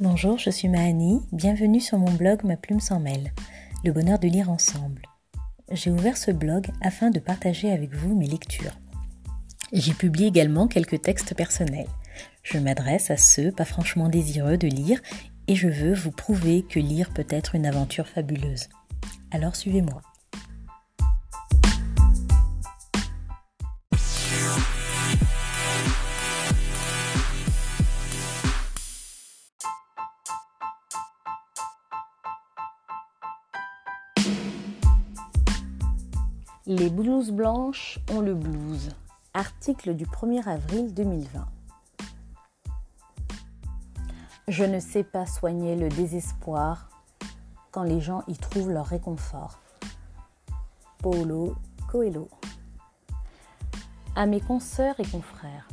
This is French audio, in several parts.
Bonjour, je suis Mahani, bienvenue sur mon blog Ma plume sans mêle, le bonheur de lire ensemble. J'ai ouvert ce blog afin de partager avec vous mes lectures. J'y publie également quelques textes personnels. Je m'adresse à ceux pas franchement désireux de lire et je veux vous prouver que lire peut être une aventure fabuleuse. Alors suivez-moi. Les blouses blanches ont le blues. Article du 1er avril 2020. Je ne sais pas soigner le désespoir quand les gens y trouvent leur réconfort. Paulo Coelho. À mes consoeurs et confrères,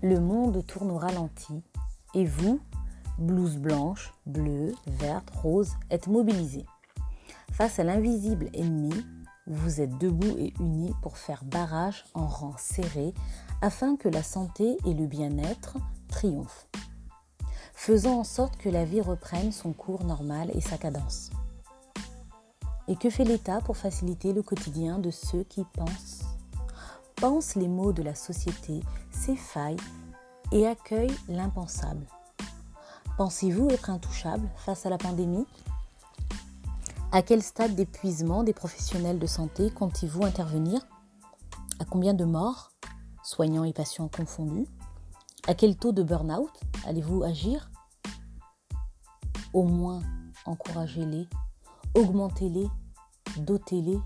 le monde tourne au ralenti et vous, blouse blanche, bleue, verte, rose, êtes mobilisés. Face à l'invisible ennemi, vous êtes debout et unis pour faire barrage en rang serré afin que la santé et le bien-être triomphent, faisant en sorte que la vie reprenne son cours normal et sa cadence. Et que fait l'État pour faciliter le quotidien de ceux qui pensent? Pensent les maux de la société, ses failles et accueillent l'impensable. Pensez-vous être intouchable face à la pandémie? À quel stade d'épuisement des professionnels de santé comptez-vous intervenir? À combien de morts, soignants et patients confondus? À quel taux de burn-out allez-vous agir? Au moins, encouragez-les, augmentez-les, dotez-les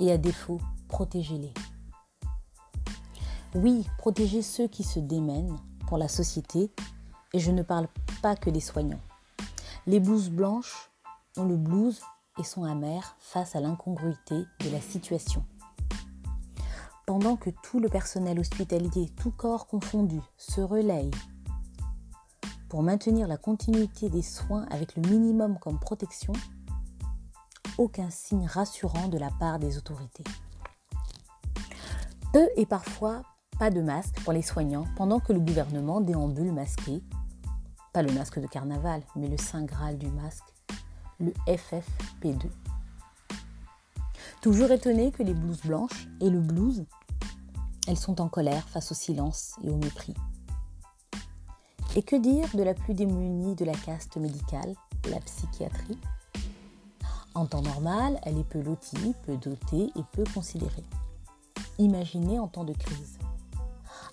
et à défaut, protégez-les. Oui, protégez ceux qui se démènent pour la société et je ne parle pas que des soignants. Les blouses blanches ont le blues et sont amères face à l'incongruité de la situation. Pendant que tout le personnel hospitalier, tout corps confondu, se relaye pour maintenir la continuité des soins avec le minimum comme protection, aucun signe rassurant de la part des autorités. Peu et parfois pas de masque pour les soignants pendant que le gouvernement déambule masqué pas le masque de carnaval, mais le saint graal du masque, le FFP2. Toujours étonné que les blouses blanches et le blues, elles sont en colère face au silence et au mépris. Et que dire de la plus démunie de la caste médicale, la psychiatrie? En temps normal, elle est peu lotie, peu dotée et peu considérée. Imaginez en temps de crise.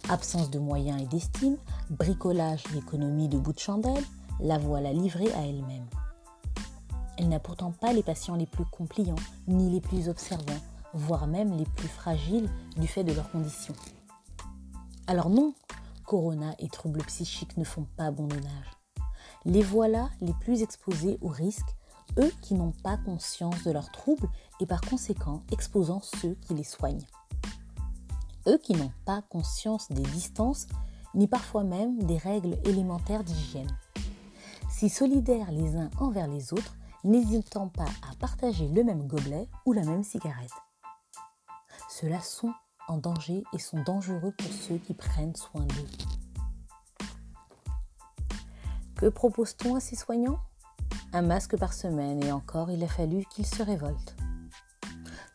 Absence de moyens et d'estime, bricolage et économie de bout de chandelle, la voilà livrée à elle-même. Elle n'a pourtant pas les patients les plus compliants, ni les plus observants, voire même les plus fragiles du fait de leurs conditions. Alors non, corona et troubles psychiques ne font pas bon ménage. Les voilà les plus exposés au risque, eux qui n'ont pas conscience de leurs troubles et par conséquent exposant ceux qui les soignent eux qui n'ont pas conscience des distances ni parfois même des règles élémentaires d'hygiène. Si solidaires les uns envers les autres, n'hésitant pas à partager le même gobelet ou la même cigarette. Ceux-là sont en danger et sont dangereux pour ceux qui prennent soin d'eux. Que propose-t-on à ces soignants? Un masque par semaine et encore il a fallu qu'ils se révoltent.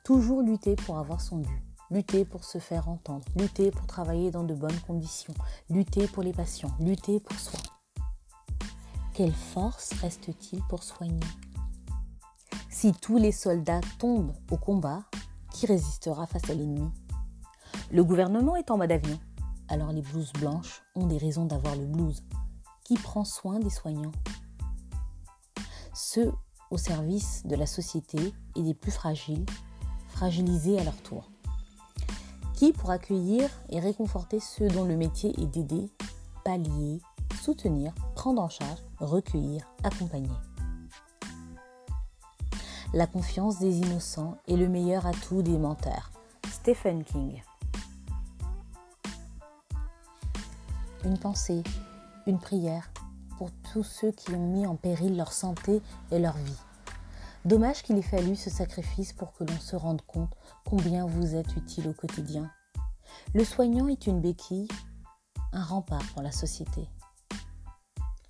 Toujours lutter pour avoir son dû lutter pour se faire entendre, lutter pour travailler dans de bonnes conditions, lutter pour les patients, lutter pour soi. Quelle force reste-t-il pour soigner? Si tous les soldats tombent au combat, qui résistera face à l'ennemi? Le gouvernement est en mode avion, alors les blouses blanches ont des raisons d'avoir le blues. Qui prend soin des soignants? Ceux au service de la société et des plus fragiles, fragilisés à leur tour qui pour accueillir et réconforter ceux dont le métier est d'aider, pallier, soutenir, prendre en charge, recueillir, accompagner. La confiance des innocents est le meilleur atout des menteurs. Stephen King. Une pensée, une prière pour tous ceux qui ont mis en péril leur santé et leur vie. Dommage qu'il ait fallu ce sacrifice pour que l'on se rende compte combien vous êtes utile au quotidien. Le soignant est une béquille, un rempart pour la société.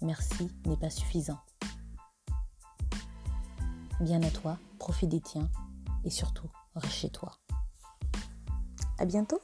Merci n'est pas suffisant. Bien à toi, profite des tiens et surtout, reste chez toi. À bientôt!